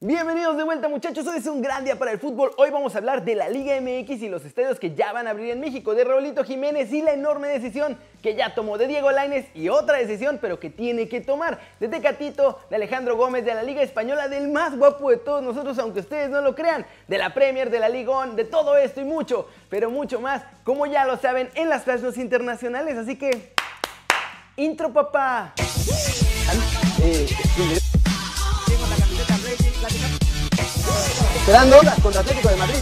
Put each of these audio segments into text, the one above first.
Bienvenidos de vuelta muchachos, hoy es un gran día para el fútbol. Hoy vamos a hablar de la Liga MX y los estadios que ya van a abrir en México, de Raulito Jiménez y la enorme decisión que ya tomó de Diego Lainez y otra decisión pero que tiene que tomar de Tecatito, de Alejandro Gómez, de la Liga Española, del más guapo de todos nosotros, aunque ustedes no lo crean, de la Premier, de la Ligón, de todo esto y mucho, pero mucho más, como ya lo saben, en las plazas internacionales. Así que, intro papá. Eh, Esperando contra Atlético de Madrid.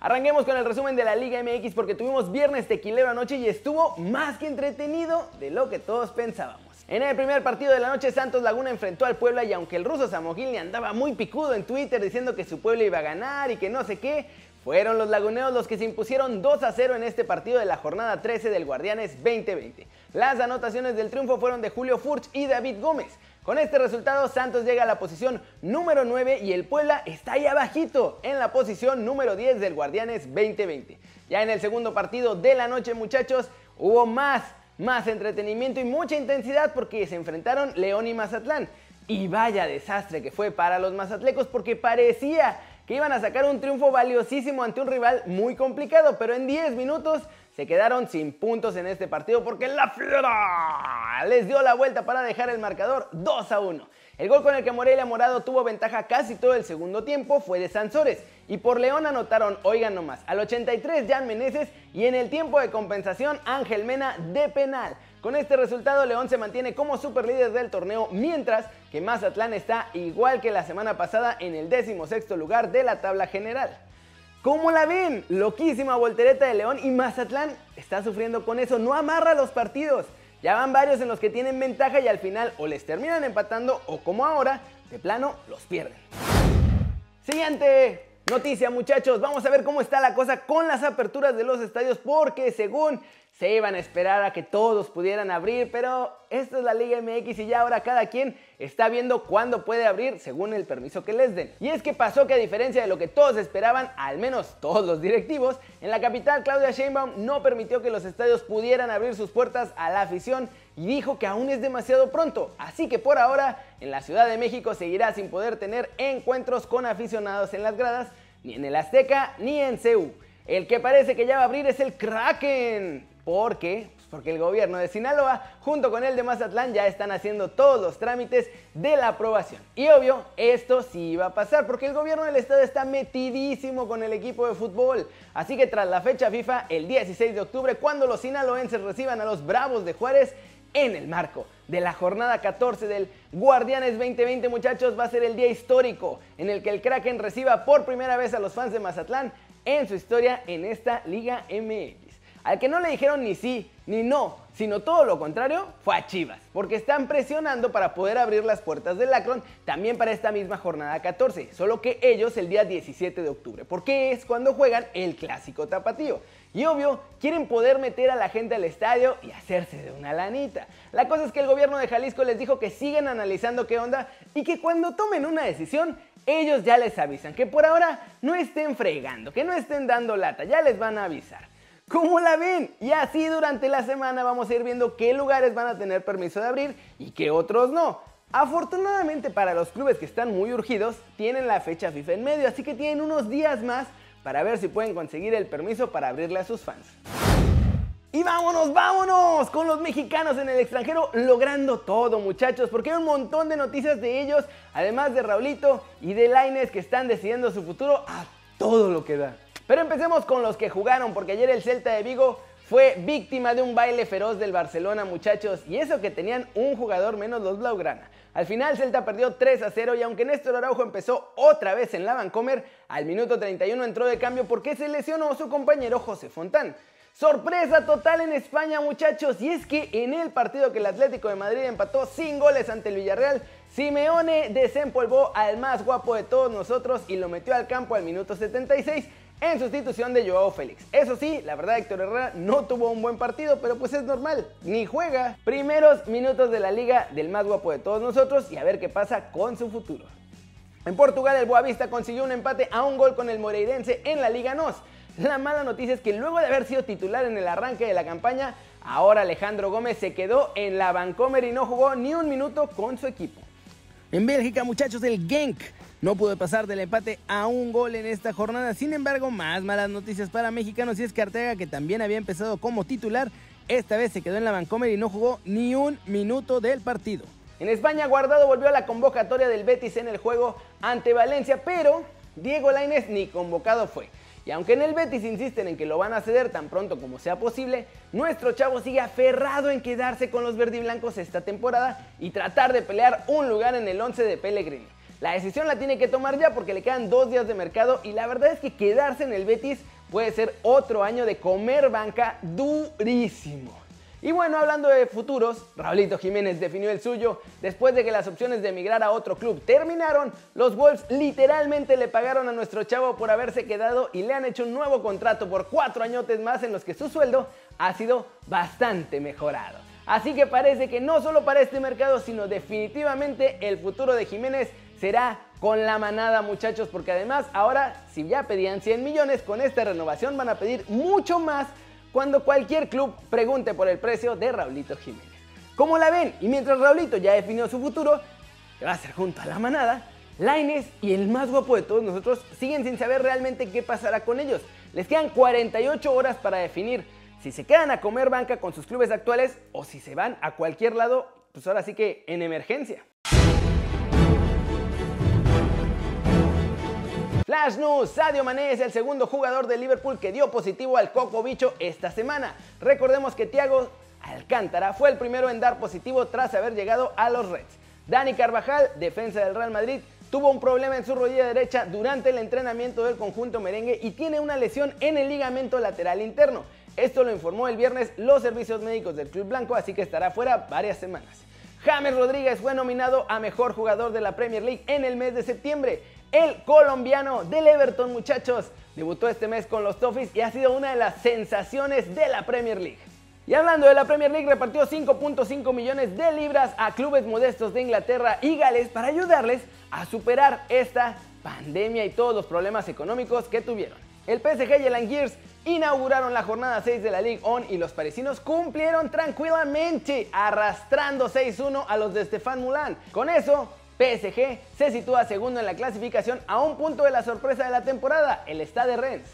Arranquemos con el resumen de la Liga MX porque tuvimos viernes tequilero anoche y estuvo más que entretenido de lo que todos pensábamos. En el primer partido de la noche, Santos Laguna enfrentó al Puebla y aunque el ruso Samogil andaba muy picudo en Twitter diciendo que su pueblo iba a ganar y que no sé qué, fueron los laguneos los que se impusieron 2 a 0 en este partido de la jornada 13 del Guardianes 2020. Las anotaciones del triunfo fueron de Julio Furch y David Gómez. Con este resultado, Santos llega a la posición número 9 y el Puebla está ahí abajito, en la posición número 10 del Guardianes 2020. Ya en el segundo partido de la noche, muchachos, hubo más, más entretenimiento y mucha intensidad porque se enfrentaron León y Mazatlán. Y vaya desastre que fue para los mazatlecos porque parecía que iban a sacar un triunfo valiosísimo ante un rival muy complicado, pero en 10 minutos se quedaron sin puntos en este partido porque la Fiera les dio la vuelta para dejar el marcador 2 a 1. El gol con el que Morelia Morado tuvo ventaja casi todo el segundo tiempo fue de Sansores y por León anotaron, oigan nomás, al 83 Jan Meneses y en el tiempo de compensación Ángel Mena de penal. Con este resultado León se mantiene como superlíder del torneo mientras que Mazatlán está igual que la semana pasada en el décimo sexto lugar de la tabla general. ¿Cómo la ven? Loquísima voltereta de León y Mazatlán está sufriendo con eso, no amarra los partidos. Ya van varios en los que tienen ventaja y al final o les terminan empatando o como ahora, de plano, los pierden. Siguiente noticia muchachos, vamos a ver cómo está la cosa con las aperturas de los estadios porque según se iban a esperar a que todos pudieran abrir, pero esto es la Liga MX y ya ahora cada quien está viendo cuándo puede abrir según el permiso que les den. Y es que pasó que a diferencia de lo que todos esperaban, al menos todos los directivos, en la capital Claudia Sheinbaum no permitió que los estadios pudieran abrir sus puertas a la afición y dijo que aún es demasiado pronto, así que por ahora en la Ciudad de México seguirá sin poder tener encuentros con aficionados en las gradas, ni en el Azteca ni en CEU. El que parece que ya va a abrir es el Kraken. ¿Por qué? Pues porque el gobierno de Sinaloa junto con el de Mazatlán ya están haciendo todos los trámites de la aprobación. Y obvio, esto sí va a pasar porque el gobierno del estado está metidísimo con el equipo de fútbol. Así que tras la fecha FIFA, el 16 de octubre, cuando los sinaloenses reciban a los Bravos de Juárez, en el marco de la jornada 14 del Guardianes 2020 muchachos va a ser el día histórico en el que el Kraken reciba por primera vez a los fans de Mazatlán en su historia en esta Liga MX. Al que no le dijeron ni sí ni no, sino todo lo contrario, fue a Chivas, porque están presionando para poder abrir las puertas del Lacron también para esta misma jornada 14, solo que ellos el día 17 de octubre, porque es cuando juegan el clásico tapatío. Y obvio, quieren poder meter a la gente al estadio y hacerse de una lanita. La cosa es que el gobierno de Jalisco les dijo que siguen analizando qué onda y que cuando tomen una decisión, ellos ya les avisan, que por ahora no estén fregando, que no estén dando lata, ya les van a avisar. ¿Cómo la ven? Y así durante la semana vamos a ir viendo qué lugares van a tener permiso de abrir y qué otros no. Afortunadamente para los clubes que están muy urgidos, tienen la fecha FIFA en medio, así que tienen unos días más para ver si pueden conseguir el permiso para abrirle a sus fans. Y vámonos, vámonos con los mexicanos en el extranjero logrando todo muchachos, porque hay un montón de noticias de ellos, además de Raulito y de Laines que están decidiendo su futuro a todo lo que da. Pero empecemos con los que jugaron, porque ayer el Celta de Vigo fue víctima de un baile feroz del Barcelona, muchachos, y eso que tenían un jugador menos los Blaugrana. Al final Celta perdió 3 a 0 y aunque Néstor Araujo empezó otra vez en la Vancomer, al minuto 31 entró de cambio porque se lesionó su compañero José Fontán. Sorpresa total en España muchachos y es que en el partido que el Atlético de Madrid empató sin goles ante el Villarreal, Simeone desempolvó al más guapo de todos nosotros y lo metió al campo al minuto 76 en sustitución de Joao Félix. Eso sí, la verdad Héctor Herrera no tuvo un buen partido, pero pues es normal, ni juega. Primeros minutos de la liga del más guapo de todos nosotros y a ver qué pasa con su futuro. En Portugal el Boavista consiguió un empate a un gol con el Moreirense en la Liga NOS. La mala noticia es que luego de haber sido titular en el arranque de la campaña, Ahora Alejandro Gómez se quedó en la Vancomer y no jugó ni un minuto con su equipo. En Bélgica, muchachos, el Genk no pudo pasar del empate a un gol en esta jornada. Sin embargo, más malas noticias para mexicanos y es que Arteaga, que también había empezado como titular, esta vez se quedó en la Vancomer y no jugó ni un minuto del partido. En España, Guardado volvió a la convocatoria del Betis en el juego ante Valencia, pero Diego Lainez ni convocado fue. Y aunque en el Betis insisten en que lo van a ceder tan pronto como sea posible, nuestro chavo sigue aferrado en quedarse con los verdiblancos esta temporada y tratar de pelear un lugar en el 11 de Pellegrini. La decisión la tiene que tomar ya porque le quedan dos días de mercado y la verdad es que quedarse en el Betis puede ser otro año de comer banca durísimo. Y bueno, hablando de futuros, Raulito Jiménez definió el suyo. Después de que las opciones de emigrar a otro club terminaron, los Wolves literalmente le pagaron a nuestro chavo por haberse quedado y le han hecho un nuevo contrato por cuatro añotes más en los que su sueldo ha sido bastante mejorado. Así que parece que no solo para este mercado, sino definitivamente el futuro de Jiménez será con la manada muchachos, porque además ahora si ya pedían 100 millones, con esta renovación van a pedir mucho más cuando cualquier club pregunte por el precio de Raulito Jiménez. ¿Cómo la ven? Y mientras Raulito ya definió su futuro, que va a ser junto a la manada, Laines y el más guapo de todos nosotros siguen sin saber realmente qué pasará con ellos. Les quedan 48 horas para definir si se quedan a comer banca con sus clubes actuales o si se van a cualquier lado, pues ahora sí que en emergencia. Flash News, Sadio Mané es el segundo jugador de Liverpool que dio positivo al coco bicho esta semana. Recordemos que Thiago Alcántara fue el primero en dar positivo tras haber llegado a los Reds. Dani Carvajal, defensa del Real Madrid, tuvo un problema en su rodilla derecha durante el entrenamiento del conjunto merengue y tiene una lesión en el ligamento lateral interno. Esto lo informó el viernes los servicios médicos del Club Blanco, así que estará fuera varias semanas. James Rodríguez fue nominado a mejor jugador de la Premier League en el mes de septiembre. El colombiano del Everton, muchachos, debutó este mes con los Toffees y ha sido una de las sensaciones de la Premier League. Y hablando de la Premier League, repartió 5.5 millones de libras a clubes modestos de Inglaterra y Gales para ayudarles a superar esta pandemia y todos los problemas económicos que tuvieron. El PSG y el Angiers inauguraron la jornada 6 de la Ligue On y los parisinos cumplieron tranquilamente, arrastrando 6-1 a los de Stefan Moulin. Con eso, PSG se sitúa segundo en la clasificación a un punto de la sorpresa de la temporada, el Stade Rennes.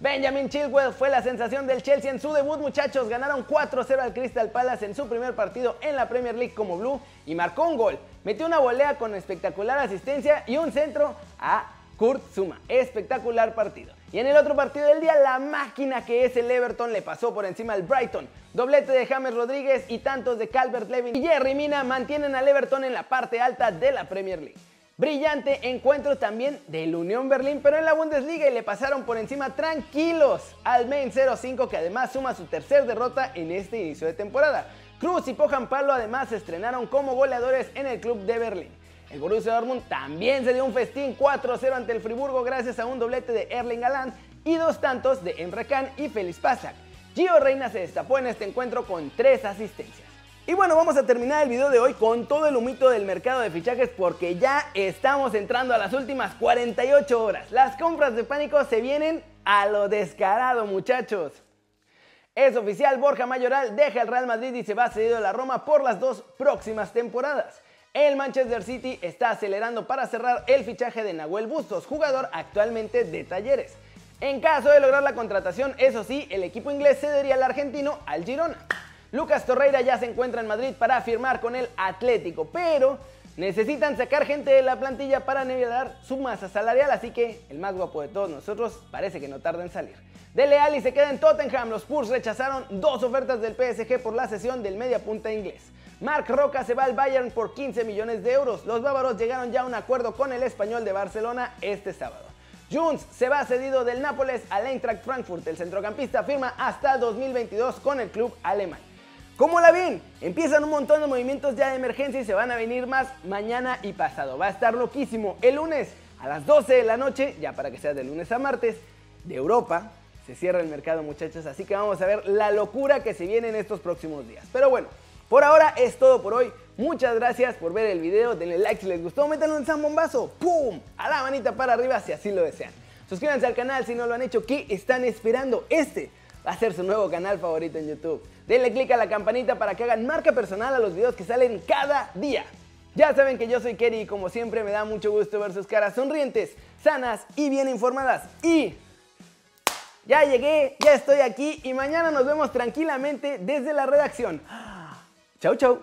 Benjamin Chilwell fue la sensación del Chelsea en su debut, muchachos. Ganaron 4-0 al Crystal Palace en su primer partido en la Premier League como Blue y marcó un gol. Metió una volea con espectacular asistencia y un centro a Kurt Zuma. Espectacular partido. Y en el otro partido del día, la máquina que es el Everton le pasó por encima al Brighton. Doblete de James Rodríguez y tantos de Calvert Levin y Jerry Mina mantienen al Everton en la parte alta de la Premier League. Brillante encuentro también del Unión Berlín, pero en la Bundesliga y le pasaron por encima tranquilos al Main 05 que además suma su tercer derrota en este inicio de temporada. Cruz y Pojan Palo además estrenaron como goleadores en el club de Berlín. El Borussia Dortmund también se dio un festín 4-0 ante el Friburgo gracias a un doblete de Erling Haaland y dos tantos de Emre Can y Félix Pasak. Gio Reina se destapó en este encuentro con tres asistencias. Y bueno, vamos a terminar el video de hoy con todo el humito del mercado de fichajes porque ya estamos entrando a las últimas 48 horas. Las compras de pánico se vienen a lo descarado, muchachos. Es oficial, Borja Mayoral deja el Real Madrid y se va cedido a la Roma por las dos próximas temporadas. El Manchester City está acelerando para cerrar el fichaje de Nahuel Bustos, jugador actualmente de Talleres. En caso de lograr la contratación, eso sí, el equipo inglés cedería al argentino al Girona. Lucas Torreira ya se encuentra en Madrid para firmar con el Atlético, pero necesitan sacar gente de la plantilla para nivelar su masa salarial, así que el más guapo de todos nosotros parece que no tarda en salir. Dele Alli se queda en Tottenham, los Spurs rechazaron dos ofertas del PSG por la sesión del media punta inglés. Marc Roca se va al Bayern por 15 millones de euros. Los bávaros llegaron ya a un acuerdo con el español de Barcelona este sábado. Junts se va cedido del Nápoles al Eintracht Frankfurt. El centrocampista firma hasta 2022 con el club alemán. ¿Cómo la ven? Empiezan un montón de movimientos ya de emergencia y se van a venir más mañana y pasado. Va a estar loquísimo. El lunes a las 12 de la noche, ya para que sea de lunes a martes, de Europa, se cierra el mercado muchachos, así que vamos a ver la locura que se viene en estos próximos días. Pero bueno, por ahora es todo por hoy. Muchas gracias por ver el video, denle like si les gustó, métanle un zambombazo, ¡pum! A la manita para arriba si así lo desean. Suscríbanse al canal si no lo han hecho, ¿qué están esperando? Este va a ser su nuevo canal favorito en YouTube. Denle click a la campanita para que hagan marca personal a los videos que salen cada día. Ya saben que yo soy Kerry y como siempre me da mucho gusto ver sus caras sonrientes, sanas y bien informadas. Y ya llegué, ya estoy aquí y mañana nos vemos tranquilamente desde la redacción. Chau, chau.